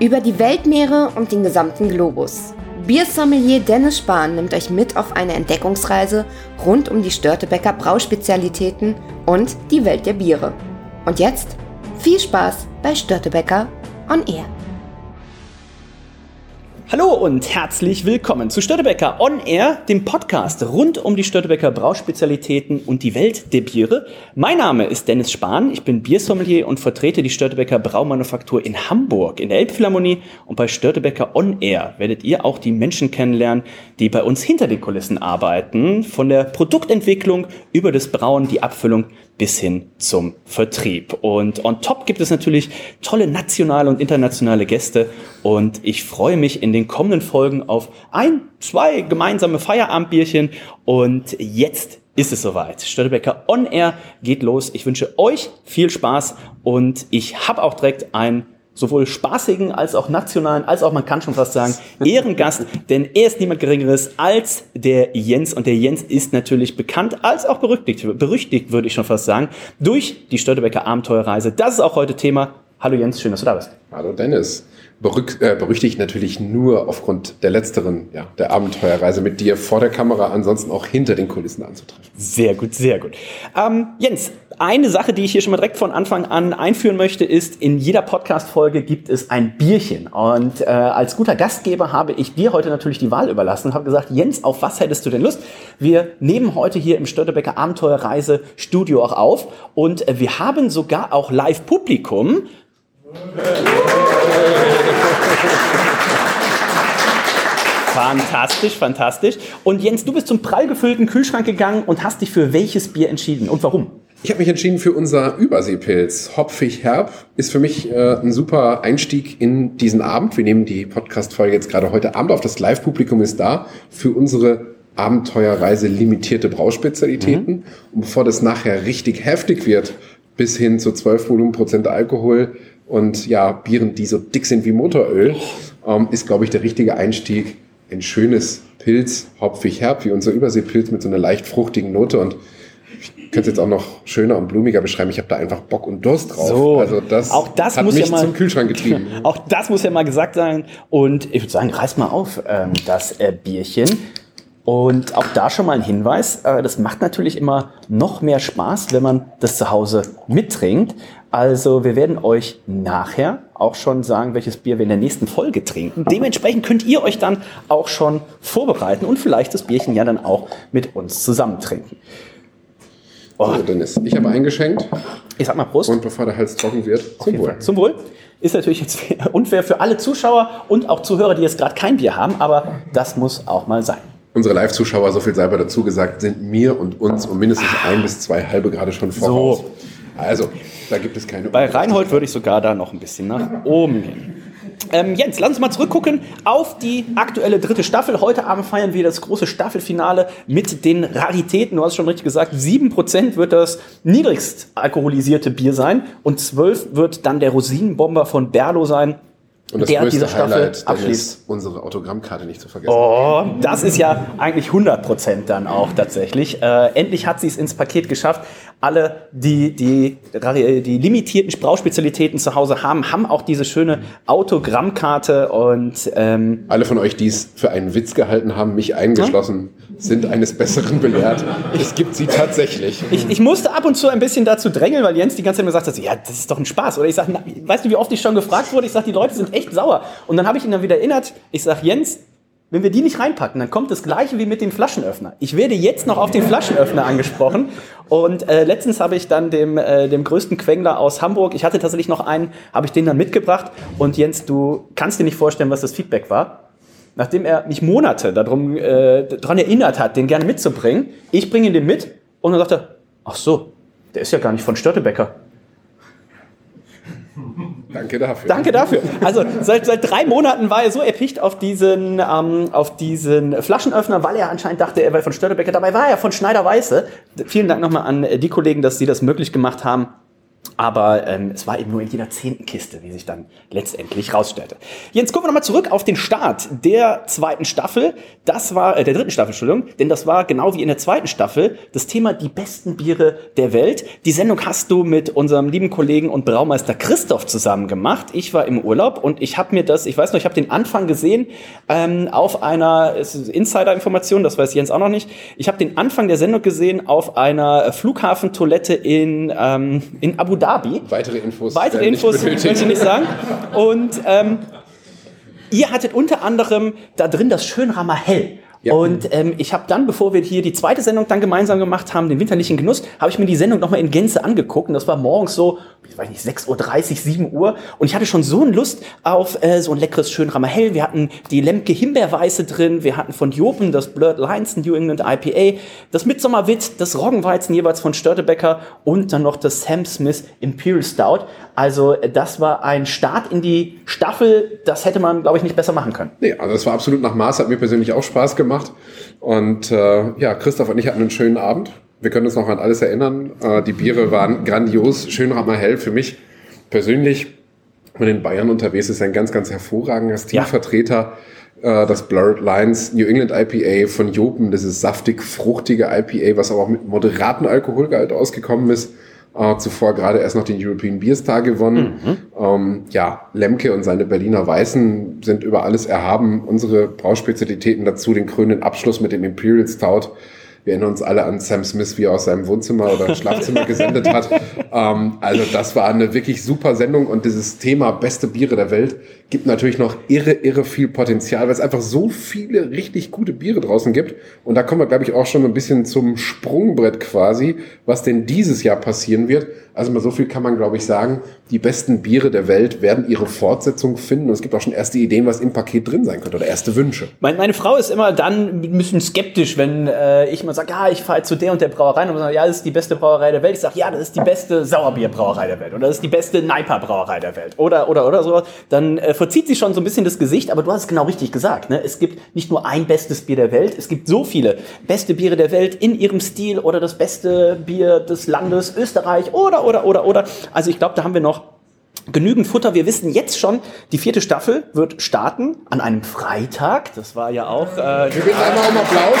Über die Weltmeere und den gesamten Globus. Biersommelier Dennis Spahn nimmt euch mit auf eine Entdeckungsreise rund um die Störtebecker Brauspezialitäten und die Welt der Biere. Und jetzt viel Spaß bei Störtebecker on Air. Hallo und herzlich willkommen zu Störtebecker On Air, dem Podcast rund um die Störtebecker Brauspezialitäten und die Welt der Biere. Mein Name ist Dennis Spahn, ich bin Biersommelier und vertrete die Störtebecker Braumanufaktur in Hamburg in der Elbphilharmonie und bei Störtebecker On Air werdet ihr auch die Menschen kennenlernen, die bei uns hinter den Kulissen arbeiten, von der Produktentwicklung über das Brauen, die Abfüllung bis hin zum Vertrieb. Und on top gibt es natürlich tolle nationale und internationale Gäste und ich freue mich in den kommenden Folgen auf ein, zwei gemeinsame Feierabendbierchen und jetzt ist es soweit. Störtebecker On Air geht los. Ich wünsche euch viel Spaß und ich habe auch direkt ein sowohl spaßigen als auch nationalen, als auch man kann schon fast sagen, Ehrengast, denn er ist niemand Geringeres als der Jens und der Jens ist natürlich bekannt als auch berüchtigt, berüchtigt würde ich schon fast sagen, durch die Störtebecker Abenteuerreise. Das ist auch heute Thema. Hallo Jens, schön, dass du da bist. Hallo Dennis berück, äh, berüchtigt natürlich nur aufgrund der letzteren, ja, der Abenteuerreise mit dir vor der Kamera, ansonsten auch hinter den Kulissen anzutreffen. Sehr gut, sehr gut. Ähm, Jens, eine Sache, die ich hier schon mal direkt von Anfang an einführen möchte, ist, in jeder Podcast-Folge gibt es ein Bierchen. Und äh, als guter Gastgeber habe ich dir heute natürlich die Wahl überlassen und habe gesagt, Jens, auf was hättest du denn Lust? Wir nehmen heute hier im Störtebecker Abenteuerreise Studio auch auf und äh, wir haben sogar auch Live-Publikum. Fantastisch, fantastisch. Und Jens, du bist zum prall gefüllten Kühlschrank gegangen und hast dich für welches Bier entschieden und warum? Ich habe mich entschieden für unser Überseepilz. Hopfig herb ist für mich äh, ein super Einstieg in diesen Abend. Wir nehmen die Podcast-Folge jetzt gerade heute Abend auf. Das Live-Publikum ist da für unsere Abenteuerreise limitierte Brauspezialitäten. Mhm. Und bevor das nachher richtig heftig wird, bis hin zu 12 Volumenprozent Alkohol, und ja, Bieren, die so dick sind wie Motoröl, ähm, ist, glaube ich, der richtige Einstieg. Ein schönes Pilz, hopfig herb, wie unser Überseepilz mit so einer leicht fruchtigen Note und könnte es jetzt auch noch schöner und blumiger beschreiben. Ich habe da einfach Bock und Durst drauf. So, also das, auch das hat muss mich ja mal, zum Kühlschrank getrieben. Auch das muss ja mal gesagt sein. Und ich würde sagen, reiß mal auf ähm, das äh, Bierchen. Und auch da schon mal ein Hinweis, äh, das macht natürlich immer noch mehr Spaß, wenn man das zu Hause mittrinkt. Also wir werden euch nachher auch schon sagen, welches Bier wir in der nächsten Folge trinken. Dementsprechend könnt ihr euch dann auch schon vorbereiten und vielleicht das Bierchen ja dann auch mit uns zusammen trinken. Oh. So, Dennis, ich habe eingeschenkt. Ich sag mal Prost. Und bevor der Hals trocken wird, zum Wohl. Zum Wohl. Ist natürlich jetzt unfair für alle Zuschauer und auch Zuhörer, die jetzt gerade kein Bier haben, aber das muss auch mal sein unsere Live-Zuschauer, so viel sei dazu gesagt, sind mir und uns um mindestens ein bis zwei halbe gerade schon voraus. So. Also, da gibt es keine. Bei Reinhold würde ich sogar da noch ein bisschen nach oben gehen. Ähm, Jens, lass uns mal zurückgucken auf die aktuelle dritte Staffel. Heute Abend feiern wir das große Staffelfinale mit den Raritäten. Du hast schon richtig gesagt, 7% wird das niedrigst alkoholisierte Bier sein und 12 wird dann der Rosinenbomber von Berlo sein. Und das der größte diese Staffel Highlight abschließt. unsere Autogrammkarte nicht zu vergessen. Oh, das ist ja eigentlich 100 Prozent dann auch tatsächlich. Äh, endlich hat sie es ins Paket geschafft. Alle, die die, die limitierten Brauspezialitäten zu Hause haben, haben auch diese schöne Autogrammkarte und ähm, alle von euch, die es für einen Witz gehalten haben, mich eingeschlossen, ja? sind eines Besseren belehrt. es gibt sie tatsächlich. Ich, ich, musste ab und zu ein bisschen dazu drängeln, weil Jens die ganze Zeit mir sagt, ja, das ist doch ein Spaß. Oder ich sage, weißt du, wie oft ich schon gefragt wurde? Ich sage, die Leute sind echt sauer. Und dann habe ich ihn dann wieder erinnert. Ich sage, Jens, wenn wir die nicht reinpacken, dann kommt das Gleiche wie mit dem Flaschenöffner. Ich werde jetzt noch auf den Flaschenöffner angesprochen. Und äh, letztens habe ich dann dem, äh, dem größten Quengler aus Hamburg, ich hatte tatsächlich noch einen, habe ich den dann mitgebracht. Und Jens, du kannst dir nicht vorstellen, was das Feedback war. Nachdem er mich Monate darum, äh, daran erinnert hat, den gerne mitzubringen, ich bringe ihn den mit und dann sagt er, ach so, der ist ja gar nicht von Störtebecker. Danke dafür. Danke dafür. Also seit, seit drei Monaten war er so erpicht auf diesen, ähm, auf diesen Flaschenöffner, weil er anscheinend dachte, er wäre von Störtebecker. Dabei war er von Schneider Weiße. Vielen Dank nochmal an die Kollegen, dass sie das möglich gemacht haben. Aber ähm, es war eben nur in jeder zehnten Kiste, wie sich dann letztendlich rausstellte. Jetzt gucken wir nochmal zurück auf den Start der zweiten Staffel. Das war, äh, der dritten Staffel, Entschuldigung. Denn das war genau wie in der zweiten Staffel das Thema die besten Biere der Welt. Die Sendung hast du mit unserem lieben Kollegen und Braumeister Christoph zusammen gemacht. Ich war im Urlaub und ich habe mir das, ich weiß noch, ich habe den Anfang gesehen ähm, auf einer Insider-Information, das weiß Jens auch noch nicht. Ich habe den Anfang der Sendung gesehen auf einer Flughafentoilette in, ähm, in Abu Dhabi. Dhabi. Weitere Infos. Weitere Infos möchte ich nicht sagen. Und ähm, ihr hattet unter anderem da drin das Schönramer Hell. Ja. Und ähm, ich habe dann, bevor wir hier die zweite Sendung dann gemeinsam gemacht haben, den winterlichen Genuss, habe ich mir die Sendung nochmal in Gänze angeguckt. Und das war morgens so, weiß nicht, 6.30 Uhr, 7 Uhr. Und ich hatte schon so eine Lust auf äh, so ein leckeres Schönramer Hell. Wir hatten die Lemke Himbeerweiße drin. Wir hatten von Jopen das Blurred Lines New England IPA. Das Midsommerwit, das Roggenweizen jeweils von Störtebecker und dann noch das Sam Smith Imperial Stout. Also äh, das war ein Start in die Staffel. Das hätte man, glaube ich, nicht besser machen können. Nee, also das war absolut nach Maß. Hat mir persönlich auch Spaß gemacht gemacht. Und äh, ja, Christoph und ich hatten einen schönen Abend. Wir können uns noch an alles erinnern. Äh, die Biere waren grandios, Schönrammer hell für mich persönlich. Wenn in Bayern unterwegs ist, ein ganz, ganz hervorragender Stilvertreter. Ja. Äh, das Blurred Lines New England IPA von Jopen, das ist saftig, fruchtige IPA, was aber auch mit moderatem Alkoholgehalt ausgekommen ist. Äh, zuvor gerade erst noch den European Beer Star gewonnen. Mhm. Ähm, ja, Lemke und seine Berliner Weißen sind über alles erhaben. Unsere Brauspezialitäten dazu, den krönenden Abschluss mit dem Imperial Stout wir erinnern uns alle an Sam Smith, wie er aus seinem Wohnzimmer oder Schlafzimmer gesendet hat. Ähm, also das war eine wirklich super Sendung und dieses Thema beste Biere der Welt gibt natürlich noch irre, irre viel Potenzial, weil es einfach so viele richtig gute Biere draußen gibt. Und da kommen wir, glaube ich, auch schon ein bisschen zum Sprungbrett quasi, was denn dieses Jahr passieren wird. Also mal so viel kann man, glaube ich, sagen. Die besten Biere der Welt werden ihre Fortsetzung finden. Und es gibt auch schon erste Ideen, was im Paket drin sein könnte oder erste Wünsche. Meine, meine Frau ist immer dann ein bisschen skeptisch, wenn äh, ich mal sage, ja, ich fahre zu der und der Brauerei und sage, ja, das ist die beste Brauerei der Welt. Ich sage, ja, das ist die beste Sauerbierbrauerei der Welt oder das ist die beste Neiper-Brauerei der Welt oder, oder, oder so. Dann äh, verzieht sich schon so ein bisschen das Gesicht, aber du hast es genau richtig gesagt. Ne? Es gibt nicht nur ein bestes Bier der Welt, es gibt so viele beste Biere der Welt in ihrem Stil oder das beste Bier des Landes Österreich oder, oder, oder, oder. Also ich glaube, da haben wir noch genügend Futter. Wir wissen jetzt schon, die vierte Staffel wird starten an einem Freitag. Das war ja auch. Äh, wir bitten einmal um Applaus.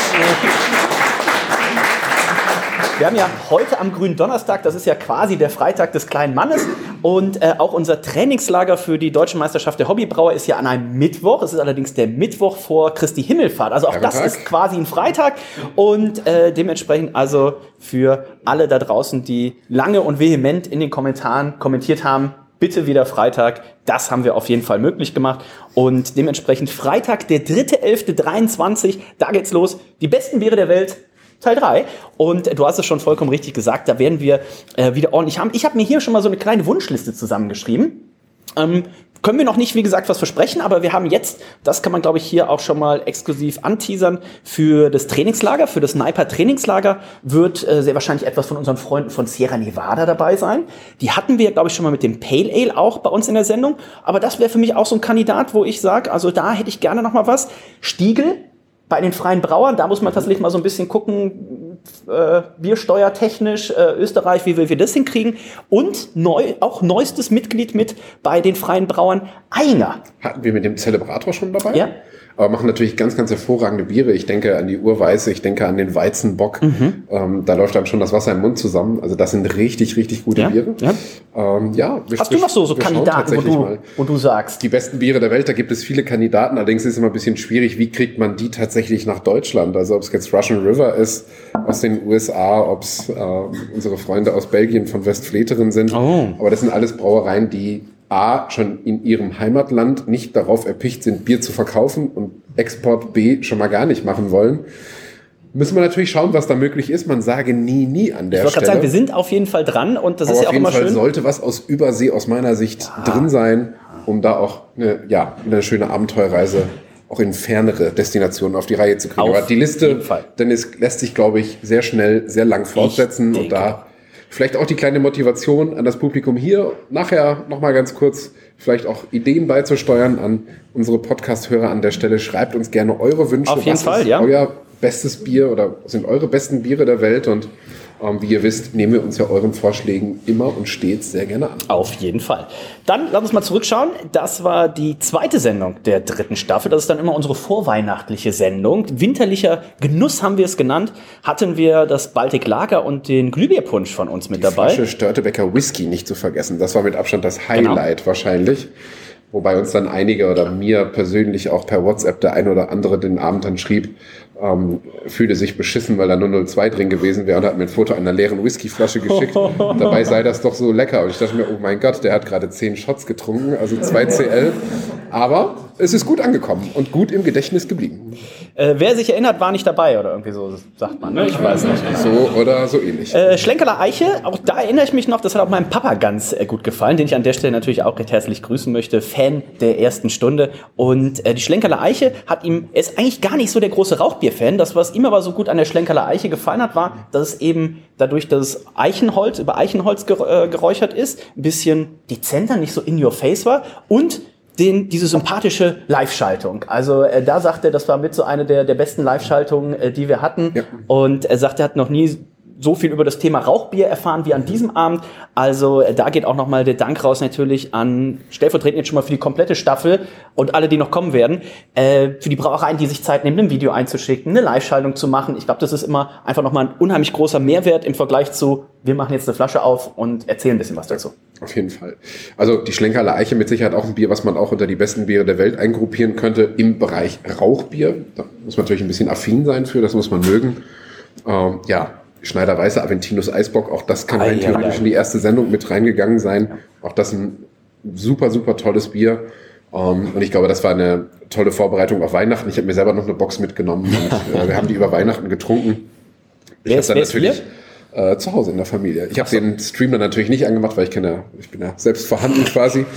Wir haben ja heute am grünen Donnerstag, das ist ja quasi der Freitag des kleinen Mannes. Und äh, auch unser Trainingslager für die Deutsche Meisterschaft der Hobbybrauer ist ja an einem Mittwoch. Es ist allerdings der Mittwoch vor Christi Himmelfahrt. Also auch ja, das Tag. ist quasi ein Freitag. Und äh, dementsprechend also für alle da draußen, die lange und vehement in den Kommentaren kommentiert haben, bitte wieder Freitag. Das haben wir auf jeden Fall möglich gemacht. Und dementsprechend Freitag, der 3.11.23, da geht's los. Die besten Biere der Welt Teil 3. Und du hast es schon vollkommen richtig gesagt, da werden wir äh, wieder ordentlich haben. Ich habe mir hier schon mal so eine kleine Wunschliste zusammengeschrieben. Ähm, können wir noch nicht, wie gesagt, was versprechen, aber wir haben jetzt, das kann man, glaube ich, hier auch schon mal exklusiv anteasern, für das Trainingslager, für das Sniper Trainingslager wird äh, sehr wahrscheinlich etwas von unseren Freunden von Sierra Nevada dabei sein. Die hatten wir, glaube ich, schon mal mit dem Pale Ale auch bei uns in der Sendung, aber das wäre für mich auch so ein Kandidat, wo ich sage, also da hätte ich gerne noch mal was. Stiegel bei den freien Brauern, da muss man tatsächlich mal so ein bisschen gucken, äh, biersteuertechnisch, äh, Österreich, wie wir, wir das hinkriegen. Und neu, auch neuestes Mitglied mit bei den freien Brauern, Einger. Hatten wir mit dem Zelebrator schon dabei? Ja aber machen natürlich ganz, ganz hervorragende Biere. Ich denke an die Urweiße, ich denke an den Weizenbock. Mhm. Ähm, da läuft dann schon das Wasser im Mund zusammen. Also das sind richtig, richtig gute ja, Biere. Ja. Ähm, ja Hast du noch so, so Kandidaten, wo du, wo du sagst? Die besten Biere der Welt, da gibt es viele Kandidaten. Allerdings ist es immer ein bisschen schwierig, wie kriegt man die tatsächlich nach Deutschland? Also ob es jetzt Russian River ist aus den USA, ob es äh, unsere Freunde aus Belgien von Westfleteren sind. Oh. Aber das sind alles Brauereien, die A, schon in ihrem Heimatland nicht darauf erpicht sind, Bier zu verkaufen und Export B schon mal gar nicht machen wollen. Müssen wir natürlich schauen, was da möglich ist. Man sage nie, nie an der ich Stelle. Ich wollte gerade sagen, wir sind auf jeden Fall dran und das Aber ist ja auch immer Fall schön. Auf jeden Fall sollte was aus Übersee aus meiner Sicht ja. drin sein, um da auch eine, ja, eine schöne Abenteuerreise auch in fernere Destinationen auf die Reihe zu kriegen. Auf Aber die Liste, denn es lässt sich, glaube ich, sehr schnell, sehr lang fortsetzen und da Vielleicht auch die kleine Motivation an das Publikum hier. Nachher nochmal ganz kurz vielleicht auch Ideen beizusteuern an unsere Podcast-Hörer an der Stelle. Schreibt uns gerne eure Wünsche. Auf jeden Was Fall, ja. Euer bestes Bier oder sind eure besten Biere der Welt und ähm, wie ihr wisst, nehmen wir uns ja euren Vorschlägen immer und stets sehr gerne an. Auf jeden Fall. Dann lass uns mal zurückschauen. Das war die zweite Sendung der dritten Staffel. Das ist dann immer unsere vorweihnachtliche Sendung. Winterlicher Genuss haben wir es genannt. Hatten wir das Baltic Lager und den Glühbierpunsch von uns mit Die dabei. Flasche Störtebecker Whisky nicht zu vergessen. Das war mit Abstand das Highlight wahrscheinlich. Wobei uns dann einige oder mir persönlich auch per WhatsApp der eine oder andere den Abend dann schrieb, ähm, fühle sich beschissen, weil da 002 drin gewesen wäre und hat mir ein Foto einer leeren Whiskyflasche geschickt. Dabei sei das doch so lecker. Und ich dachte mir, oh mein Gott, der hat gerade 10 Shots getrunken, also 2 CL. Aber es ist gut angekommen und gut im Gedächtnis geblieben. Äh, wer sich erinnert, war nicht dabei oder irgendwie so, sagt man. Ne? Ich weiß nicht. So oder so ähnlich. Äh, Schlenkerler Eiche, auch da erinnere ich mich noch, das hat auch meinem Papa ganz äh, gut gefallen, den ich an der Stelle natürlich auch recht herzlich grüßen möchte. Fan der ersten Stunde. Und äh, die Schlenkerler Eiche hat ihm, er ist eigentlich gar nicht so der große Rauchbier-Fan. Das, was ihm aber so gut an der Schlenkerler Eiche gefallen hat, war, dass es eben dadurch, dass es Eichenholz, über Eichenholz äh, geräuchert ist, ein bisschen dezenter, nicht so in your face war und den, diese sympathische Live-Schaltung. Also äh, da sagt er, das war mit so eine der, der besten Live-Schaltungen, äh, die wir hatten. Ja. Und er sagt, er hat noch nie so viel über das Thema Rauchbier erfahren wie an diesem Abend. Also äh, da geht auch nochmal der Dank raus natürlich an stellvertretend jetzt schon mal für die komplette Staffel und alle, die noch kommen werden, äh, für die Brauereien, die sich Zeit nehmen, ein Video einzuschicken, eine Live-Schaltung zu machen. Ich glaube, das ist immer einfach nochmal ein unheimlich großer Mehrwert im Vergleich zu, wir machen jetzt eine Flasche auf und erzählen ein bisschen was dazu. Auf jeden Fall. Also die Schlenkerler Eiche mit Sicherheit auch ein Bier, was man auch unter die besten Biere der Welt eingruppieren könnte im Bereich Rauchbier. Da muss man natürlich ein bisschen affin sein für, das muss man mögen. Ähm, ja, Schneider Weiße Aventinus Eisbock, auch das kann Ei, rein ei, theoretisch in die erste Sendung mit reingegangen sein. Auch das ein super, super tolles Bier. Ähm, und ich glaube, das war eine tolle Vorbereitung auf Weihnachten. Ich habe mir selber noch eine Box mitgenommen und äh, wir haben die über Weihnachten getrunken. Ich Wer ist- dann wer ist natürlich äh, zu Hause in der Familie. Ich habe den Stream dann natürlich nicht angemacht, weil ich kenne, ich bin ja selbst vorhanden quasi.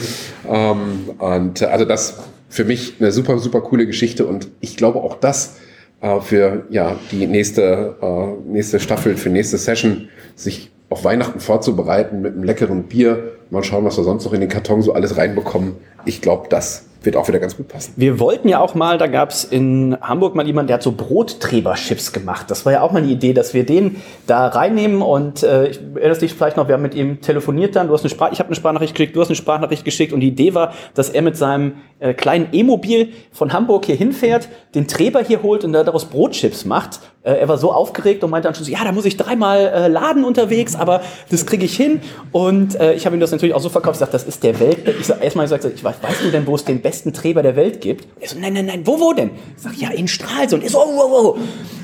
Ähm, und äh, also das für mich eine super, super coole Geschichte und ich glaube auch das äh, für ja die nächste äh, nächste Staffel, für nächste Session sich auf Weihnachten vorzubereiten mit einem leckeren Bier. Mal schauen, was wir sonst noch in den Karton so alles reinbekommen. Ich glaube, das wird auch wieder ganz gut passen. Wir wollten ja auch mal, da gab es in Hamburg mal jemanden, der hat so Brotträber-Chips gemacht. Das war ja auch mal eine Idee, dass wir den da reinnehmen und äh, ich erinnere dich vielleicht noch, wir haben mit ihm telefoniert dann, du hast eine Sprach ich habe eine Sprachnachricht geschickt, du hast eine Sprachnachricht geschickt und die Idee war, dass er mit seinem äh, kleinen E-Mobil von Hamburg hier hinfährt, den Treber hier holt und daraus Brotchips macht. Äh, er war so aufgeregt und meinte dann schon so, ja, da muss ich dreimal äh, laden unterwegs, aber das kriege ich hin. Und äh, ich habe ihm das natürlich auch so verkauft, ich sage, das ist der Welt. Ich sag, erstmal gesagt, ich weiß, weißt du denn, wo es den Treber der Welt gibt? Er so, nein, nein, nein, wo, wo denn? Ich sag, ja, in Stralsund. Er so, oh, oh, oh.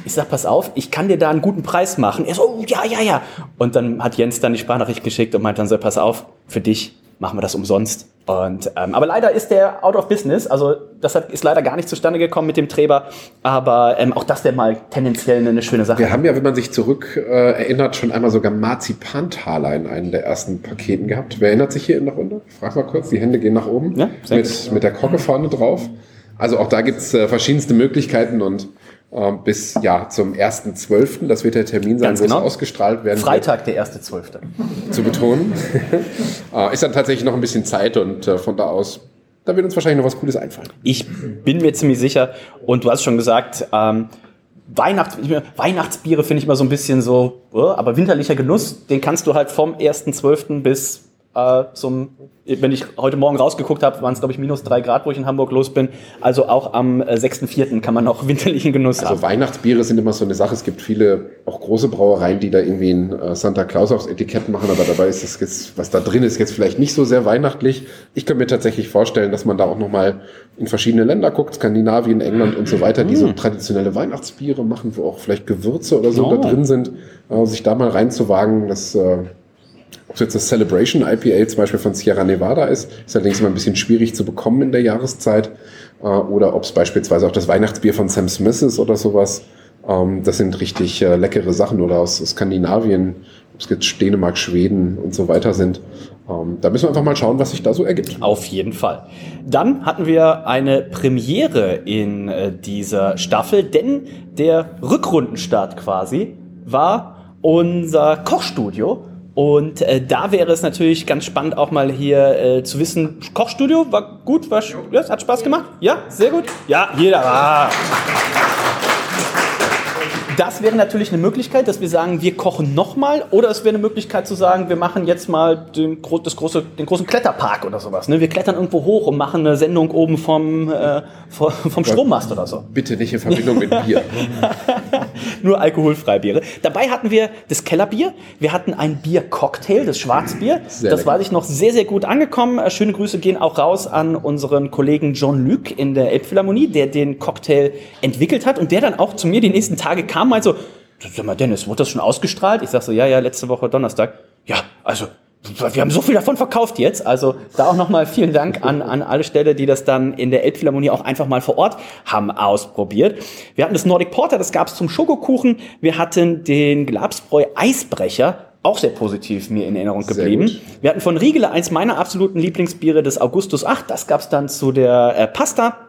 Ich sag, pass auf, ich kann dir da einen guten Preis machen. Er so, oh, ja, ja, ja. Und dann hat Jens dann die Sprachnachricht geschickt und meinte dann so, pass auf, für dich machen wir das umsonst. Und, ähm, aber leider ist der out of business. Also das hat, ist leider gar nicht zustande gekommen mit dem Treber. Aber ähm, auch das wäre mal tendenziell eine, eine schöne Sache. Wir haben ja, wenn man sich zurück äh, erinnert, schon einmal sogar Marzipantaler in einem der ersten Paketen gehabt. Wer erinnert sich hier in der Runde? Frag mal kurz, die Hände gehen nach oben. Ja, mit, mit der Kocke vorne drauf. Also auch da gibt's äh, verschiedenste Möglichkeiten und bis ja zum 1.12., das wird der Termin sein, Ganz wo genau. es ausgestrahlt werden Freitag, der 1.12. wird, zu betonen. äh, ist dann tatsächlich noch ein bisschen Zeit und äh, von da aus, da wird uns wahrscheinlich noch was Cooles einfallen. Ich bin mir ziemlich sicher. Und du hast schon gesagt, ähm, Weihnachts Weihnachtsbiere finde ich immer so ein bisschen so, äh, aber winterlicher Genuss, den kannst du halt vom 1.12. bis äh, zum, wenn ich heute Morgen rausgeguckt habe, waren es glaube ich minus drei Grad, wo ich in Hamburg los bin. Also auch am äh, 6.4. kann man noch winterlichen Genuss Also haben. Weihnachtsbiere sind immer so eine Sache. Es gibt viele, auch große Brauereien, die da irgendwie ein äh, Santa Claus aufs Etikett machen, aber dabei ist das jetzt, was da drin ist, jetzt vielleicht nicht so sehr weihnachtlich. Ich könnte mir tatsächlich vorstellen, dass man da auch nochmal in verschiedene Länder guckt, Skandinavien, England und so weiter, die so traditionelle Weihnachtsbiere machen, wo auch vielleicht Gewürze oder so Oh. da drin sind, äh, sich da mal reinzuwagen, das äh, ob es jetzt das Celebration IPA zum Beispiel von Sierra Nevada ist, ist allerdings immer ein bisschen schwierig zu bekommen in der Jahreszeit. Äh, oder ob es beispielsweise auch das Weihnachtsbier von Sam Smith ist oder sowas. Ähm, das sind richtig äh, leckere Sachen. Oder aus Skandinavien, ob es jetzt Dänemark, Schweden und so weiter sind. Ähm, da müssen wir einfach mal schauen, was sich da so ergibt. Auf jeden Fall. Dann hatten wir eine Premiere in äh, dieser Staffel, denn der Rückrundenstart quasi war unser Kochstudio. Und äh, da wäre es natürlich ganz spannend, auch mal hier äh, zu wissen, Kochstudio war gut, war, ja, hat Spaß gemacht? Ja, sehr gut. Ja, jeder. Ah. Das wäre natürlich eine Möglichkeit, dass wir sagen, wir kochen nochmal. Oder es wäre eine Möglichkeit zu sagen, wir machen jetzt mal den, das große, den großen Kletterpark oder sowas. Ne? Wir klettern irgendwo hoch und machen eine Sendung oben vom, äh, vom Strommast oder so. Bitte nicht in Verbindung mit Bier. Nur alkoholfreie Biere. Dabei hatten wir das Kellerbier. Wir hatten ein Biercocktail, das Schwarzbier. Sehr das lecker. war sich noch sehr, sehr gut angekommen. Äh, schöne Grüße gehen auch raus an unseren Kollegen John Luc in der Elbphilharmonie, der den Cocktail entwickelt hat und der dann auch zu mir die nächsten Tage kam, meinte so, sag mal, Dennis, wurde das schon ausgestrahlt? Ich sag so, ja, ja, letzte Woche Donnerstag. Ja, also, wir haben so viel davon verkauft jetzt. Also da auch nochmal vielen Dank an, an alle Stelle, die das dann in der Elbphilharmonie auch einfach mal vor Ort haben ausprobiert. Wir hatten das Nordic Porter, das gab es zum Schokokuchen. Wir hatten den Glabsbräu Eisbrecher, auch sehr positiv mir in Erinnerung geblieben. Wir hatten von Riegele eins meiner absoluten Lieblingsbiere, das Augustus 8. Das gab es dann zu der äh, Pasta.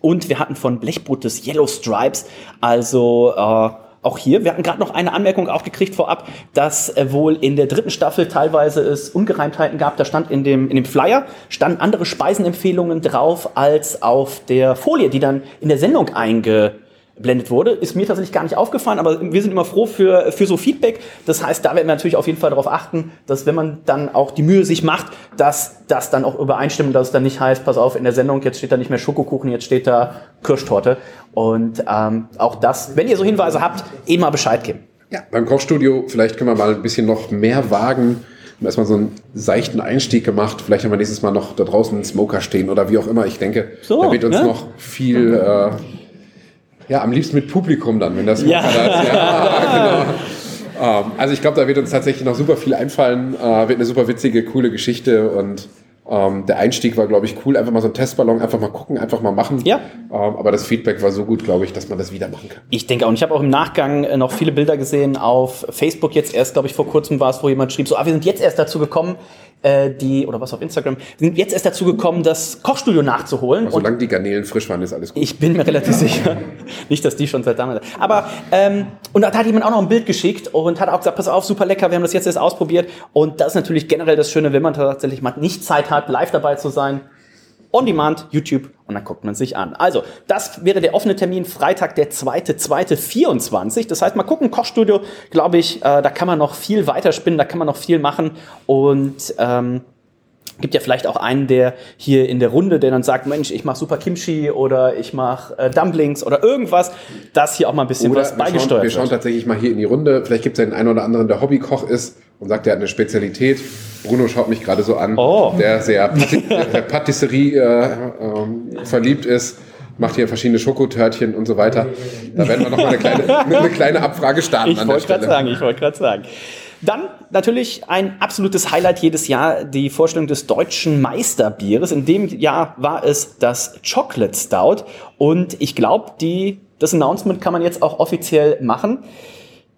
Und wir hatten von Blechbrot das Yellow Stripes, also äh, auch hier, wir hatten gerade noch eine Anmerkung aufgekriegt vorab, dass äh, wohl in der dritten Staffel teilweise es Ungereimtheiten gab. Da stand in dem, in dem Flyer, standen andere Speisenempfehlungen drauf als auf der Folie, die dann in der Sendung einge blendet wurde. Ist mir tatsächlich gar nicht aufgefallen, aber wir sind immer froh für, für so Feedback. Das heißt, da werden wir natürlich auf jeden Fall darauf achten, dass wenn man dann auch die Mühe sich macht, dass das dann auch übereinstimmt, dass es dann nicht heißt, pass auf, in der Sendung, jetzt steht da nicht mehr Schokokuchen, jetzt steht da Kirschtorte. Und ähm, auch das, wenn ihr so Hinweise habt, eh mal Bescheid geben. Ja, beim Kochstudio, vielleicht können wir mal ein bisschen noch mehr wagen. Wir haben erstmal so einen seichten Einstieg gemacht. Vielleicht haben wir nächstes Mal noch da draußen einen Smoker stehen oder wie auch immer. Ich denke, so, da wird uns ne? noch viel äh, ja, am liebsten mit Publikum dann, wenn das ja. Hat. ja genau. Ähm, also ich glaube, da wird uns tatsächlich noch super viel einfallen. Äh, wird eine super witzige, coole Geschichte und ähm, der Einstieg war, glaube ich, cool. Einfach mal so ein Testballon, einfach mal gucken, einfach mal machen. Ja. Ähm, aber das Feedback war so gut, glaube ich, dass man das wieder machen kann. Ich denke auch. Und ich habe auch im Nachgang äh, noch viele Bilder gesehen auf Facebook. Jetzt erst, glaube ich, vor kurzem war es, wo jemand schrieb, so, ah, wir sind jetzt erst dazu gekommen, äh, die, oder was auf Instagram, sind jetzt erst dazu gekommen, das Kochstudio nachzuholen. Also, solange die Garnelen frisch waren, ist alles gut. Ich bin mir relativ sicher. Nicht, dass die schon seit damals. Aber, ähm, und da hat jemand auch noch ein Bild geschickt und hat auch gesagt, pass auf, super lecker, wir haben das jetzt erst ausprobiert. Und das ist natürlich generell das Schöne, wenn man tatsächlich mal nicht Zeit hat, live dabei zu sein on demand, YouTube und dann guckt man sich an. Also, das wäre der offene Termin Freitag, der 2.2.24. Das heißt, mal gucken, Kochstudio, glaube ich, äh, da kann man noch viel weiterspinnen, da kann man noch viel machen und ähm, gibt ja vielleicht auch einen, der hier in der Runde, der dann sagt, Mensch, ich mache super Kimchi oder ich mache äh, Dumplings oder irgendwas, das hier auch mal ein bisschen oder was wir beigesteuert schauen, Wir schauen tatsächlich mal hier in die Runde. Vielleicht gibt es ja den einen oder anderen, der Hobbykoch ist und sagt, er hat eine Spezialität. Bruno schaut mich gerade so an, oh. der sehr der, Patisserie äh, äh, verliebt ist macht hier verschiedene Schokotörtchen und so weiter. Da werden wir noch mal eine kleine, eine kleine Abfrage starten. Ich wollte gerade sagen, ich wollte gerade sagen. Dann natürlich ein absolutes Highlight jedes Jahr, die Vorstellung des deutschen Meisterbieres. In dem Jahr war es das Chocolate Stout. Und ich glaube, das Announcement kann man jetzt auch offiziell machen.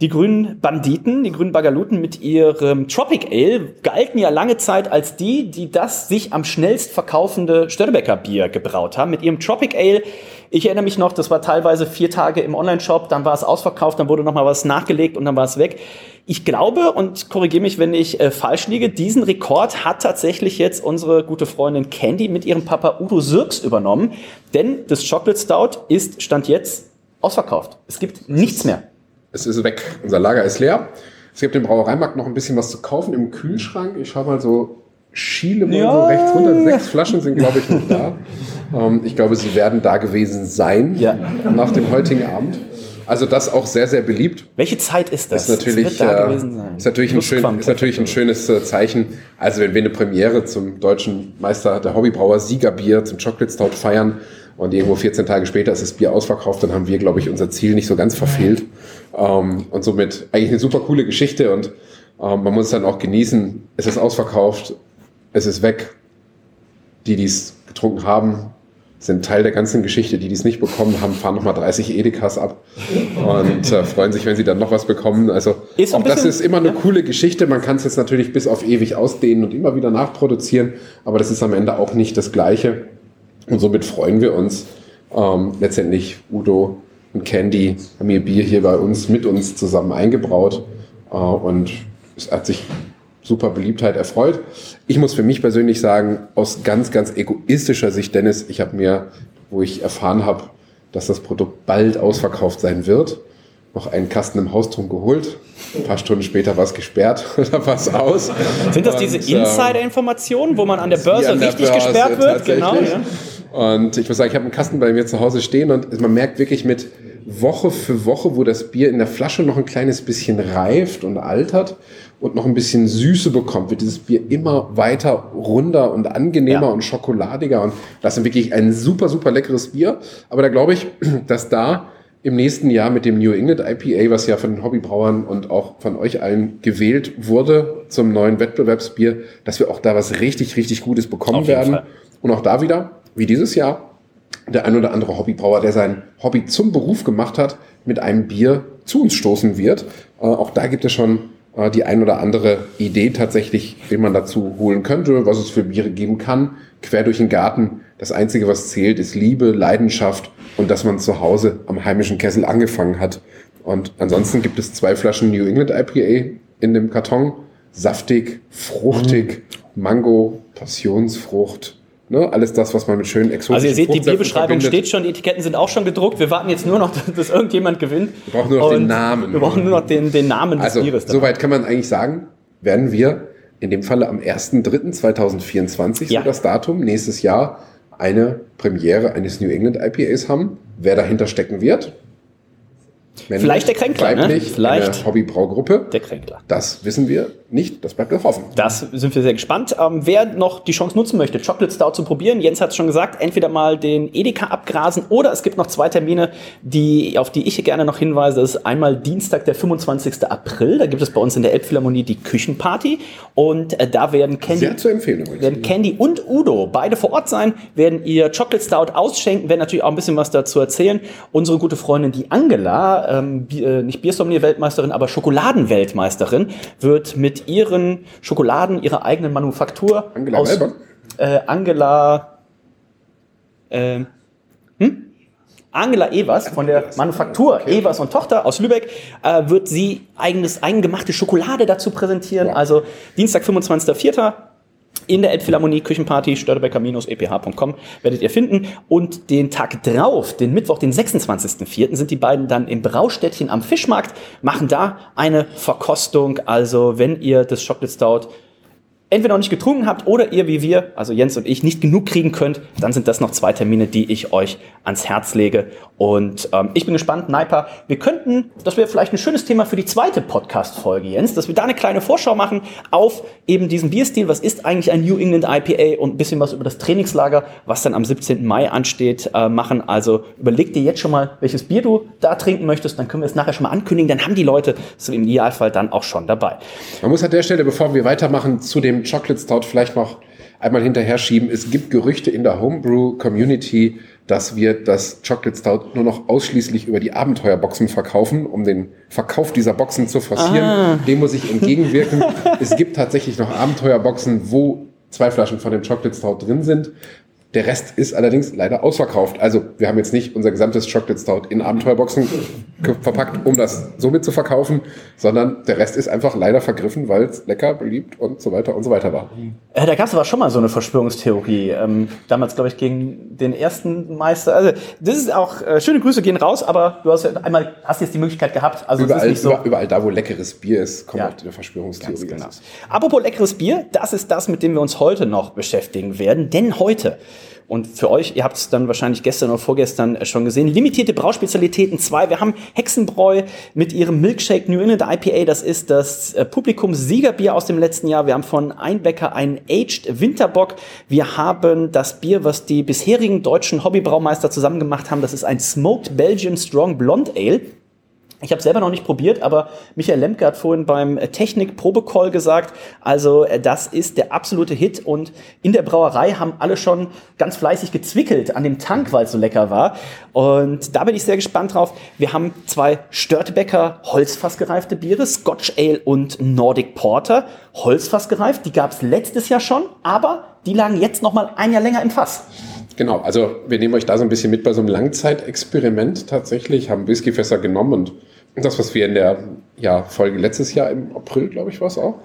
Die grünen Banditen, die grünen Bagaluten mit ihrem Tropic Ale galten ja lange Zeit als die, die das sich am schnellst verkaufende Störtebecker Bier gebraut haben. Mit ihrem Tropic Ale, ich erinnere mich noch, das war teilweise vier Tage im Online-Shop, dann war es ausverkauft, dann wurde nochmal was nachgelegt und dann war es weg. Ich glaube, und korrigiere mich, wenn ich äh, falsch liege, diesen Rekord hat tatsächlich jetzt unsere gute Freundin Candy mit ihrem Papa Udo Sirks übernommen. Denn das Chocolate Stout ist, stand jetzt, ausverkauft. Es gibt nichts mehr es ist weg. Unser Lager ist leer. Es gibt im Brauereimarkt noch ein bisschen was zu kaufen im Kühlschrank. Ich schau mal so, schiele mal ja. so rechts runter. Sechs Flaschen sind, glaube ich, noch da. Ähm, ich glaube, sie werden da gewesen sein ja. nach dem heutigen Abend. Also das auch sehr, sehr beliebt. Welche Zeit ist das? Ist natürlich, äh, ist natürlich, ein, schön, ist natürlich ein schönes äh, Zeichen. Also wenn wir eine Premiere zum deutschen Meister der Hobbybrauer Siegerbier zum Chocolate Stout feiern, und irgendwo 14 Tage später ist das Bier ausverkauft, dann haben wir, glaube ich, unser Ziel nicht so ganz verfehlt. Ähm, und somit eigentlich eine super coole Geschichte und ähm, man muss es dann auch genießen. Es ist ausverkauft, es ist weg. Die, die es getrunken haben, sind Teil der ganzen Geschichte. Die, die es nicht bekommen haben, fahren nochmal 30 Edekas ab und äh, freuen sich, wenn sie dann noch was bekommen. Also ist auch das ist immer eine coole Geschichte. Man kann es jetzt natürlich bis auf ewig ausdehnen und immer wieder nachproduzieren, aber das ist am Ende auch nicht das Gleiche. Und somit freuen wir uns. Ähm, letztendlich Udo und Candy haben ihr Bier hier bei uns mit uns zusammen eingebraut äh, und es hat sich super Beliebtheit erfreut. Ich muss für mich persönlich sagen, aus ganz, ganz egoistischer Sicht, Dennis, ich habe mir, wo ich erfahren habe, dass das Produkt bald ausverkauft sein wird, noch einen Kasten im Hausturm geholt. Ein paar Stunden später war es gesperrt, da war es aus. Sind das diese ähm, Insider-Informationen, wo man an der Börse an der richtig Börse, gesperrt wird? Genau. Ja. Und ich muss sagen, ich habe einen Kasten bei mir zu Hause stehen und man merkt wirklich mit Woche für Woche, wo das Bier in der Flasche noch ein kleines bisschen reift und altert und noch ein bisschen Süße bekommt, wird dieses Bier immer weiter runder und angenehmer ja. und schokoladiger. Und das ist wirklich ein super, super leckeres Bier. Aber da glaube ich, dass da im nächsten Jahr mit dem New England IPA, was ja von den Hobbybrauern und auch von euch allen gewählt wurde zum neuen Wettbewerbsbier, dass wir auch da was richtig, richtig Gutes bekommen werden. Fall. Und auch da wieder, wie dieses Jahr, der ein oder andere Hobbybrauer, der sein Hobby zum Beruf gemacht hat, mit einem Bier zu uns stoßen wird. Äh, auch da gibt es schon äh, die ein oder andere Idee tatsächlich, wen man dazu holen könnte, was es für Biere geben kann. Quer durch den Garten. Das Einzige, was zählt, ist Liebe, Leidenschaft und dass man zu Hause am heimischen Kessel angefangen hat. Und ansonsten gibt es zwei Flaschen New England IPA in dem Karton. Saftig, fruchtig, mhm. Mango, Passionsfrucht, Ne, alles das, was man mit schönen exotischen Also ihr seht, die Bierbeschreibung steht schon, die Etiketten sind auch schon gedruckt. Wir warten jetzt nur noch, dass irgendjemand gewinnt. Wir brauchen nur noch den Namen. Wir brauchen nur noch den, den Namen des also, Bieres. Soweit kann man eigentlich sagen, werden wir in dem Falle am 1.3.2024, ja. so das Datum, nächstes Jahr eine Premiere eines New England IPAs haben. Wer dahinter stecken wird, Männlich, Vielleicht der Kränkler, ne? Vielleicht Hobbybraugruppe. Der Kränkler. Das wissen wir nicht, das bleibt noch offen. Das sind wir sehr gespannt. Ähm, wer noch die Chance nutzen möchte, Chocolate Stout zu probieren, Jens hat es schon gesagt, entweder mal den Edeka abgrasen oder es gibt noch zwei Termine, die, auf die ich gerne noch hinweise. Das ist einmal Dienstag, der 25. April. Da gibt es bei uns in der Elbphilharmonie die Küchenparty und äh, da werden Candy, sehr zu empfehlen, werden Candy und Udo beide vor Ort sein, werden ihr Chocolate Stout ausschenken, werden natürlich auch ein bisschen was dazu erzählen. Unsere gute Freundin, die Angela, ähm, äh, nicht Biersommelier-Weltmeisterin, aber Schokoladen-Weltmeisterin, wird mit ihren Schokoladen, ihrer eigenen Manufaktur Angela aus äh, Angela äh, hm? Angela Evers von der Manufaktur okay. Evers und Tochter aus Lübeck äh, wird sie eigenes eigengemachte Schokolade dazu präsentieren. Ja. Also Dienstag, 25.04 in der Elbphilharmonie Küchenparty störtebecker-eph.com werdet ihr finden. Und den Tag drauf, den Mittwoch, den 26.04., sind die beiden dann im Braustädtchen am Fischmarkt, machen da eine Verkostung. Also wenn ihr das Chocolate Stout entweder noch nicht getrunken habt oder ihr wie wir, also Jens und ich, nicht genug kriegen könnt, dann sind das noch zwei Termine, die ich euch ans Herz lege. Und ähm, ich bin gespannt, Niper, wir könnten, das wäre vielleicht ein schönes Thema für die zweite Podcast-Folge, Jens, dass wir da eine kleine Vorschau machen auf eben diesen Bierstil. Was ist eigentlich ein New England IPA und ein bisschen was über das Trainingslager, was dann am 17. Mai ansteht, äh, machen. Also überleg dir jetzt schon mal, welches Bier du da trinken möchtest, dann können wir es nachher schon mal ankündigen, dann haben die Leute so im Idealfall dann auch schon dabei. Man muss an der Stelle, bevor wir weitermachen, zu dem Chocolate Stout vielleicht noch einmal hinterher schieben. Es gibt Gerüchte in der Homebrew-Community, dass wir das Chocolate Stout nur noch ausschließlich über die Abenteuerboxen verkaufen, um den Verkauf dieser Boxen zu forcieren. Ah. Dem muss ich entgegenwirken. es gibt tatsächlich noch Abenteuerboxen, wo zwei Flaschen von dem Chocolate Stout drin sind. Der Rest ist allerdings leider ausverkauft. Also wir haben jetzt nicht unser gesamtes Chocolate Stout in Abenteuerboxen verpackt, um das somit zu verkaufen, sondern der Rest ist einfach leider vergriffen, weil es lecker, beliebt und so weiter und so weiter war. Äh, da gab es aber schon mal so eine Verschwörungstheorie. Ähm, damals, glaube ich, gegen den ersten Meister. Also das ist auch, äh, schöne Grüße gehen raus, aber du hast ja einmal, hast jetzt die Möglichkeit gehabt. Also überall, so überall da, wo leckeres Bier ist, kommt ja, auch eine Verschwörungstheorie. Genau. Apropos leckeres Bier, das ist das, mit dem wir uns heute noch beschäftigen werden. Denn heute und für euch, ihr habt es dann wahrscheinlich gestern oder vorgestern schon gesehen, limitierte Brauspezialitäten 2. Wir haben Hexenbräu mit ihrem Milkshake New England IPA. Das ist das äh, Publikumssiegerbier aus dem letzten Jahr. Wir haben von Einbecker einen Aged Winterbock. Wir haben das Bier, was die bisherigen deutschen Hobbybraumeister zusammen gemacht haben. Das ist ein Smoked Belgian Strong Blonde Ale. Ich habe selber noch nicht probiert, aber Michael Lemke hat vorhin beim Technik-Probecall gesagt, also äh, das ist der absolute Hit und in der Brauerei haben alle schon ganz fleißig gezwickelt an dem Tank, weil es so lecker war. Und da bin ich sehr gespannt drauf. Wir haben zwei Störtebecker holzfassgereifte Biere, Scotch Ale und Nordic Porter, holzfassgereift. Die gab es letztes Jahr schon, aber die lagen jetzt noch mal ein Jahr länger im Fass. Genau, also wir nehmen euch da so ein bisschen mit bei so einem Langzeitexperiment tatsächlich, haben Whiskyfässer genommen und das, was wir in der ja, Folge letztes Jahr im April, glaube ich, war es auch,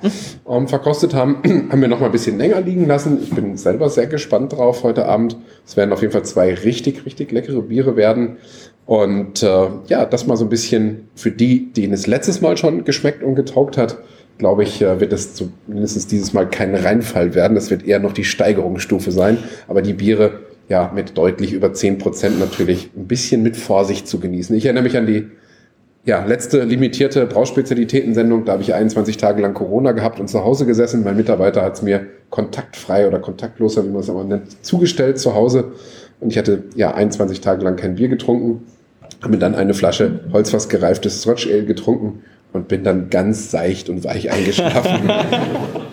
ähm, verkostet haben, haben wir noch mal ein bisschen länger liegen lassen. Ich bin selber sehr gespannt drauf heute Abend. Es werden auf jeden Fall zwei richtig, richtig leckere Biere werden. Und äh, ja, das mal so ein bisschen für die, denen es letztes Mal schon geschmeckt und getaugt hat, glaube ich, äh, wird das zumindest dieses Mal kein Reinfall werden. Das wird eher noch die Steigerungsstufe sein. Aber die Biere ja mit deutlich über zehn Prozent natürlich ein bisschen mit Vorsicht zu genießen. Ich erinnere mich an die ja, letzte limitierte Brauspezialitätensendung, da habe ich 21 Tage lang Corona gehabt und zu Hause gesessen. Mein Mitarbeiter hat es mir kontaktfrei oder kontaktloser, wie man es aber nennt, zugestellt zu Hause. Und ich hatte ja 21 Tage lang kein Bier getrunken, habe mir dann eine Flasche holzfass gereiftes Scotch Ale getrunken und bin dann ganz seicht und weich eingeschlafen.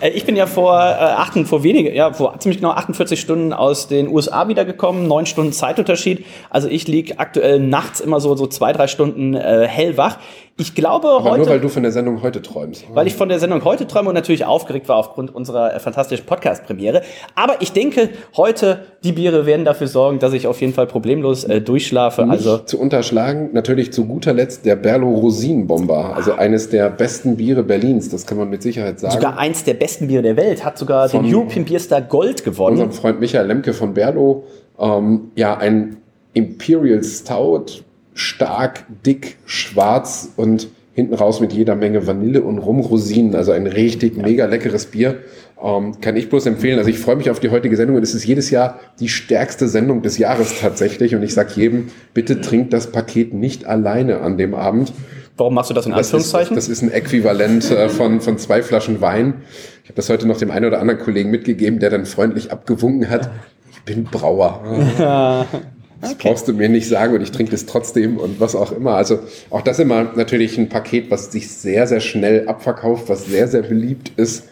Äh, ich bin ja vor, äh, achten, vor wenige, ja, vor ziemlich genau 48 Stunden aus den USA wiedergekommen, neun Stunden Zeitunterschied. Also ich liege aktuell nachts immer so, so zwei, drei Stunden äh, hellwach. Ich glaube Aber heute. Nur weil du von der Sendung heute träumst. Weil ich von der Sendung heute träume und natürlich aufgeregt war aufgrund unserer äh, fantastischen Podcast-Premiere. Aber ich denke, heute die Biere werden dafür sorgen, dass ich auf jeden Fall problemlos äh, durchschlafe. Nicht also zu unterschlagen, natürlich zu guter Letzt der Berlo Rosinenbomber. Also eines der besten Biere Berlins. Das kann man mit Sicherheit sagen. Sogar eins der besten Biere der Welt. Hat sogar von den European Beer Star Gold gewonnen. Unserem Freund Michael Lemke von Berlo. Ähm, ja, ein Imperial Stout stark, dick, schwarz und hinten raus mit jeder Menge Vanille und Rumrosinen. Also ein richtig ja. mega leckeres Bier. Ähm, kann ich bloß empfehlen. Also ich freue mich auf die heutige Sendung und es ist jedes Jahr die stärkste Sendung des Jahres tatsächlich. Und ich sage jedem, bitte trinkt das Paket nicht alleine an dem Abend. Warum machst du das in Anführungszeichen? Das ist, das ist ein Äquivalent äh, von, von zwei Flaschen Wein. Ich habe das heute noch dem einen oder anderen Kollegen mitgegeben, der dann freundlich abgewunken hat. Ich bin Brauer. Ja. Das okay. brauchst du mir nicht sagen und ich trinke das trotzdem und was auch immer. Also auch das immer natürlich ein Paket, was sich sehr, sehr schnell abverkauft, was sehr, sehr beliebt ist.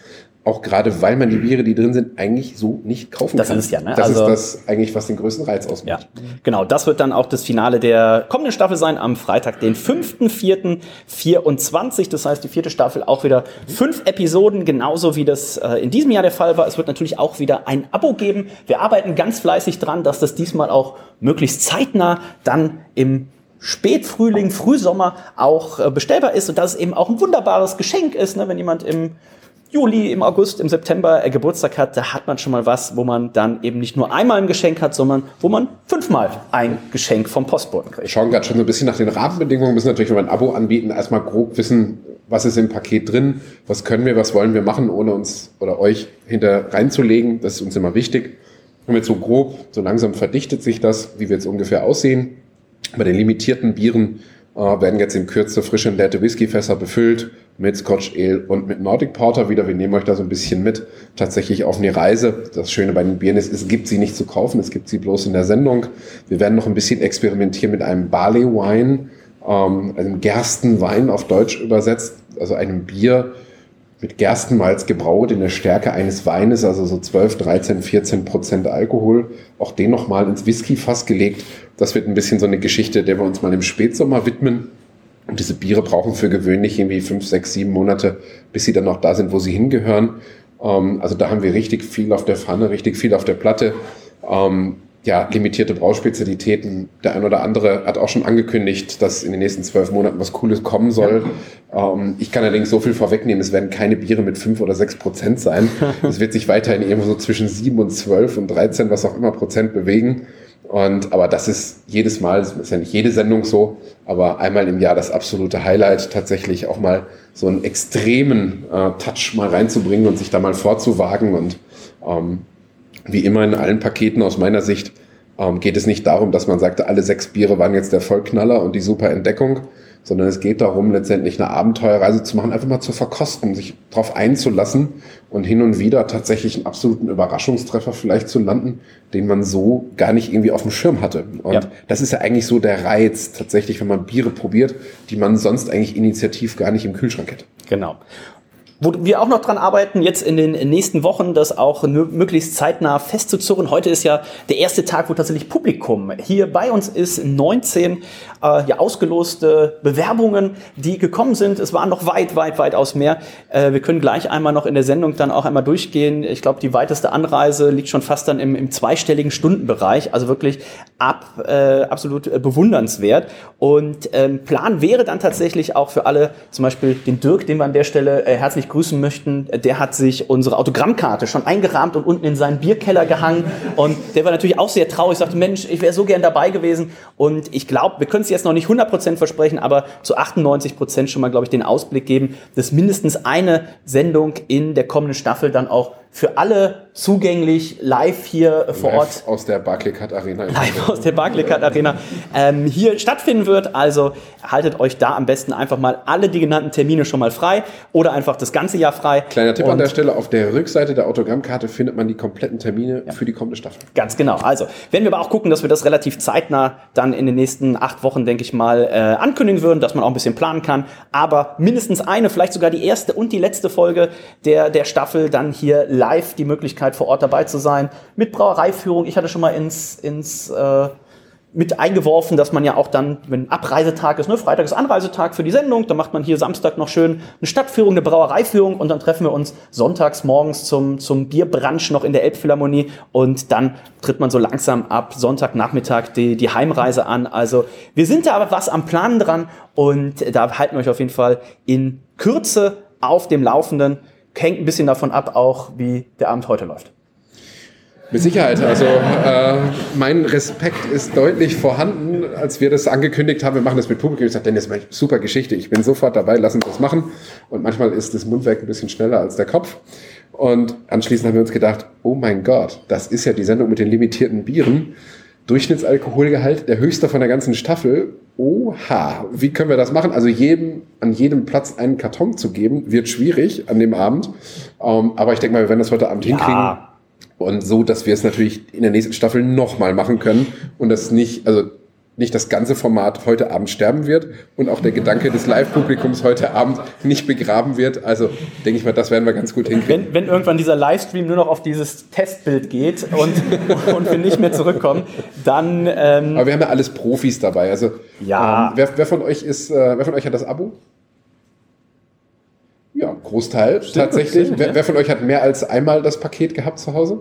Auch gerade, weil man die Biere, die drin sind, eigentlich so nicht kaufen das kann. Das ist ja, ne? Das also, ist das eigentlich, was den größten Reiz ausmacht. Ja, genau. Das wird dann auch das Finale der kommenden Staffel sein, am Freitag, den 5.4.24. Das heißt, die vierte Staffel auch wieder fünf Episoden, genauso wie das äh, in diesem Jahr der Fall war. Es wird natürlich auch wieder ein Abo geben. Wir arbeiten ganz fleißig dran, dass das diesmal auch möglichst zeitnah dann im Spätfrühling, Frühsommer auch äh, bestellbar ist und dass es eben auch ein wunderbares Geschenk ist, ne, wenn jemand im Juli, im August, im September äh, Geburtstag hat, da hat man schon mal was, wo man dann eben nicht nur einmal ein Geschenk hat, sondern wo man fünfmal ein Geschenk vom Postboten kriegt. Wir schauen gerade schon so ein bisschen nach den Rahmenbedingungen, müssen natürlich, wenn wir ein Abo anbieten, erstmal grob wissen, was ist im Paket drin, was können wir, was wollen wir machen, ohne uns oder euch hinter reinzulegen. Das ist uns immer wichtig. Und jetzt so grob, so langsam verdichtet sich das, wie wir jetzt ungefähr aussehen. Bei den limitierten Bieren äh, werden jetzt in Kürze frische und leerte Whiskyfässer befüllt mit Scotch Ale und mit Nordic Porter wieder. Wir nehmen euch da so ein bisschen mit, tatsächlich auf eine Reise. Das Schöne bei den Bieren ist, es gibt sie nicht zu kaufen, es gibt sie bloß in der Sendung. Wir werden noch ein bisschen experimentieren mit einem Barley Wine, ähm, einem Gerstenwein auf Deutsch übersetzt, also einem Bier mit Gerstenmalz gebraut in der Stärke eines Weines, also so 12, 13, 14 Prozent Alkohol. Auch den nochmal ins Whiskyfass gelegt. Das wird ein bisschen so eine Geschichte, der wir uns mal im Spätsommer widmen. Und diese Biere brauchen für gewöhnlich irgendwie fünf, sechs, sieben Monate, bis sie dann noch da sind, wo sie hingehören. Ähm, also da haben wir richtig viel auf der Pfanne, richtig viel auf der Platte. Ähm, ja, limitierte Brauspezialitäten. Der ein oder andere hat auch schon angekündigt, dass in den nächsten zwölf Monaten was Cooles kommen soll. Ja. Ähm, ich kann allerdings so viel vorwegnehmen, es werden keine Biere mit fünf oder sechs Prozent sein. es wird sich weiterhin irgendwo so zwischen sieben und zwölf und dreizehn, was auch immer Prozent bewegen. Und, aber das ist jedes Mal, das ist ja nicht jede Sendung so, aber einmal im Jahr das absolute Highlight, tatsächlich auch mal so einen extremen äh, Touch mal reinzubringen und sich da mal vorzuwagen. Und ähm, wie immer in allen Paketen aus meiner Sicht ähm, geht es nicht darum, dass man sagte, alle sechs Biere waren jetzt der Vollknaller und die super Entdeckung, sondern es geht darum, letztendlich eine Abenteuerreise zu machen, einfach mal zu verkosten, sich darauf einzulassen und hin und wieder tatsächlich einen absoluten Überraschungstreffer vielleicht zu landen, den man so gar nicht irgendwie auf dem Schirm hatte. Und ja. das ist ja eigentlich so der Reiz tatsächlich, wenn man Biere probiert, die man sonst eigentlich initiativ gar nicht im Kühlschrank hätte. Genau. Wo wir auch noch dran arbeiten, jetzt in den nächsten Wochen, das auch möglichst zeitnah festzuzurren. Heute ist ja der erste Tag, wo tatsächlich Publikum hier bei uns ist. 19 äh, ja, ausgeloste Bewerbungen, die gekommen sind. Es waren noch weit, weit, weit aus mehr. Äh, wir können gleich einmal noch in der Sendung dann auch einmal durchgehen. Ich glaube, die weiteste Anreise liegt schon fast dann im, im zweistelligen Stundenbereich. Also wirklich ab, äh, absolut äh, bewundernswert. Und ähm, Plan wäre dann tatsächlich auch für alle, zum Beispiel den Dirk, den wir an der Stelle äh, herzlich grüßen möchten, der hat sich unsere Autogrammkarte schon eingerahmt und unten in seinen Bierkeller gehangen. Und der war natürlich auch sehr traurig, sagte, Mensch, ich wäre so gern dabei gewesen. Und ich glaube, wir können es jetzt noch nicht 100% versprechen, aber zu 98% schon mal, glaube ich, den Ausblick geben, dass mindestens eine Sendung in der kommenden Staffel dann auch für alle zugänglich live hier live vor Ort. Aus der Barclaycard Arena. Live aus der Barclaycard Arena ähm, hier stattfinden wird. Also haltet euch da am besten einfach mal alle die genannten Termine schon mal frei oder einfach das ganze Jahr frei. Kleiner Tipp Und an der Stelle, auf der Rückseite der Autogrammkarte findet man die kompletten Termine ja. für die kommende Staffel. Ganz genau. Also werden wir aber auch gucken, dass wir das relativ zeitnah dann in den nächsten acht Wochen, denke ich mal, äh, ankündigen würden, dass man auch ein bisschen planen kann. Aber mindestens eine, vielleicht sogar die erste und die letzte Folge der, der Staffel dann hier live die Möglichkeit vor Ort dabei zu sein mit Brauereiführung. Ich hatte schon mal ins, ins äh, mit eingeworfen, dass man ja auch dann, wenn Abreisetag ist, ne, Freitag ist Anreisetag für die Sendung, dann macht man hier Samstag noch schön eine Stadtführung, eine Brauereiführung und dann treffen wir uns sonntags morgens zum, zum Bierbrunch noch in der Elbphilharmonie und dann tritt man so langsam ab Sonntagnachmittag die, die Heimreise an. Also wir sind da aber was am Planen dran und da halten wir euch auf jeden Fall in Kürze auf dem Laufenden hängt ein bisschen davon ab, auch wie der Abend heute läuft. Mit Sicherheit. Also äh, mein Respekt ist deutlich vorhanden, als wir das angekündigt haben. Wir machen das mit Publikum. Ich sagte, Dennis, super Geschichte. Ich bin sofort dabei. Lass uns das machen. Und manchmal ist das Mundwerk ein bisschen schneller als der Kopf. Und anschließend haben wir uns gedacht, oh mein Gott, das ist ja die Sendung mit den limitierten Bieren. Durchschnittsalkoholgehalt, der höchste von der ganzen Staffel. Oha, wie können wir das machen? Also jedem, an jedem Platz einen Karton zu geben, wird schwierig an dem Abend. Ähm, aber ich denke mal, wir werden das heute Abend ja. hinkriegen. Und so, dass wir es natürlich in der nächsten Staffel nochmal machen können und das nicht, also nicht das ganze Format heute Abend sterben wird und auch der Gedanke des Live-Publikums heute Abend nicht begraben wird. Also denke ich mal, das werden wir ganz gut hinkriegen. Wenn, wenn irgendwann dieser Livestream nur noch auf dieses Testbild geht und, und wir nicht mehr zurückkommen, dann. Ähm Aber wir haben ja alles Profis dabei. Also ja. Ähm, wer, wer, von euch ist, äh, wer von euch hat das Abo? Ja, Großteil Stimmt, tatsächlich. Wer, wer von euch hat mehr als einmal das Paket gehabt zu Hause?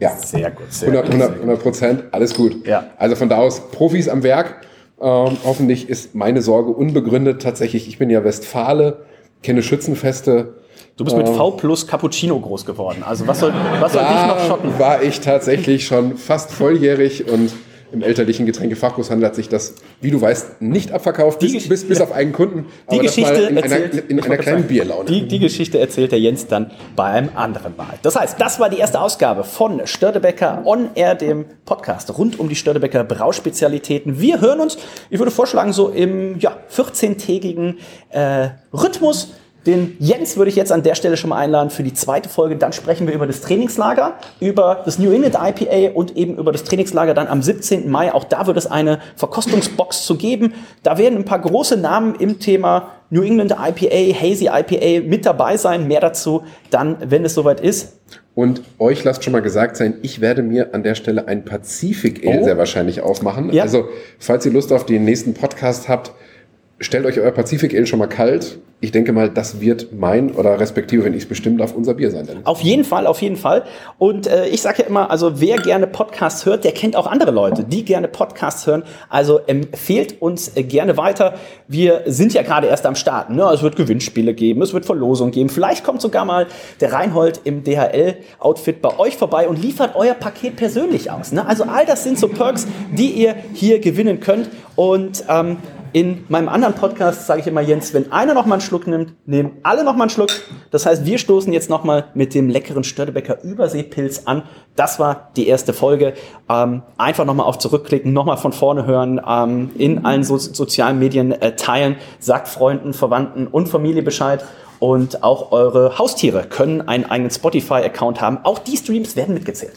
Ja. Sehr gut. Sehr 100, Prozent, alles gut. Ja. Also von da aus Profis am Werk. Ähm, hoffentlich ist meine Sorge unbegründet. Tatsächlich, ich bin ja Westfale, kenne Schützenfeste. Du bist mit ähm, V plus Cappuccino groß geworden. Also was soll, was soll dich noch schocken? War ich tatsächlich schon fast volljährig und im elterlichen Getränkefachgroßhandel hat sich das, wie du weißt, nicht abverkauft, bis, bis, bis, auf einen Kunden. Die Geschichte in erzählt, einer, in einer kleinen sagen, Bierlaune. Die, die, Geschichte erzählt der Jens dann bei einem anderen Mal. Das heißt, das war die erste Ausgabe von Störtebecker On Air, dem Podcast rund um die Störtebecker Brauspezialitäten. Wir hören uns, ich würde vorschlagen, so im ja, 14-tägigen äh, Rhythmus den Jens würde ich jetzt an der Stelle schon mal einladen für die zweite Folge. Dann sprechen wir über das Trainingslager, über das New England IPA und eben über das Trainingslager dann am 17. Mai. Auch da wird es eine Verkostungsbox zu geben. Da werden ein paar große Namen im Thema New England IPA, Hazy IPA mit dabei sein. Mehr dazu dann, wenn es soweit ist. Und euch lasst schon mal gesagt sein, ich werde mir an der Stelle ein Pazifik Ale oh. sehr wahrscheinlich aufmachen. Ja. Also, falls ihr Lust auf den nächsten Podcast habt, stellt euch euer Pazifik Ale schon mal kalt. Ich denke mal, das wird mein oder respektive, wenn ich es bestimmt darf, unser Bier sein. Denn. Auf jeden Fall, auf jeden Fall. Und äh, ich sage ja immer, also wer gerne Podcasts hört, der kennt auch andere Leute, die gerne Podcasts hören. Also empfehlt uns äh, gerne weiter. Wir sind ja gerade erst am Start. Ne? Es wird Gewinnspiele geben, es wird Verlosungen geben. Vielleicht kommt sogar mal der Reinhold im DHL-Outfit bei euch vorbei und liefert euer Paket persönlich aus. Ne? Also all das sind so Perks, die ihr hier gewinnen könnt. Und ähm, in meinem anderen Podcast sage ich immer, Jens, wenn einer noch mal einen Schluck nimmt, nehmen alle noch mal einen Schluck. Das heißt, wir stoßen jetzt noch mal mit dem leckeren Störtebecker Überseepilz an. Das war die erste Folge. Ähm, einfach noch mal auf zurückklicken, noch mal von vorne hören, ähm, in allen so sozialen Medien äh, teilen, sagt Freunden, Verwandten und Familie Bescheid. Und auch eure Haustiere können einen eigenen Spotify-Account haben. Auch die Streams werden mitgezählt.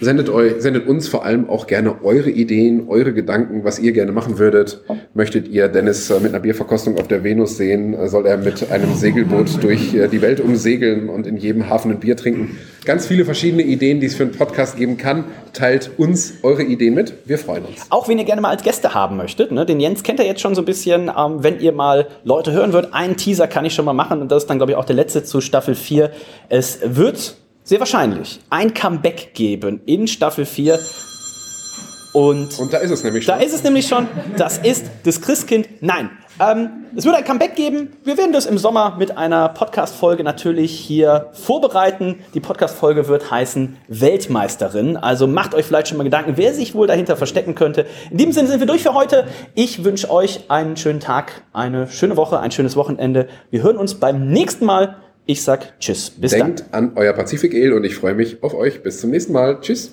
Sendet, euch, sendet uns vor allem auch gerne eure Ideen, eure Gedanken, was ihr gerne machen würdet. Möchtet ihr Dennis äh, mit einer Bierverkostung auf der Venus sehen? Äh, soll er mit einem Segelboot durch äh, die Welt umsegeln und in jedem Hafen ein Bier trinken? Ganz viele verschiedene Ideen, die es für einen Podcast geben kann. Teilt uns eure Ideen mit. Wir freuen uns. Auch wenn ihr gerne mal als Gäste haben möchtet. Ne? Den Jens kennt ihr jetzt schon so ein bisschen. Ähm, wenn ihr mal Leute hören würdet, einen Teaser kann ich schon mal machen. Und das ist dann, glaube ich, auch der letzte zu Staffel 4. Es wird sehr wahrscheinlich ein Comeback geben in Staffel 4 und, Und da ist es nämlich da schon. ist es nämlich schon. Das ist das Christkind. Nein. Ähm, es wird ein Comeback geben. Wir werden das im Sommer mit einer Podcast-Folge natürlich hier vorbereiten. Die Podcast-Folge wird heißen Weltmeisterin. Also macht euch vielleicht schon mal Gedanken, wer sich wohl dahinter verstecken könnte. In diesem Sinne sind wir durch für heute. Ich wünsche euch einen schönen Tag, eine schöne Woche, ein schönes Wochenende. Wir hören uns beim nächsten Mal. Ich sag Tschüss. Bis dann. Denkt an euer Pazifik Ale und ich freue mich auf euch. Bis zum nächsten Mal. Tschüss.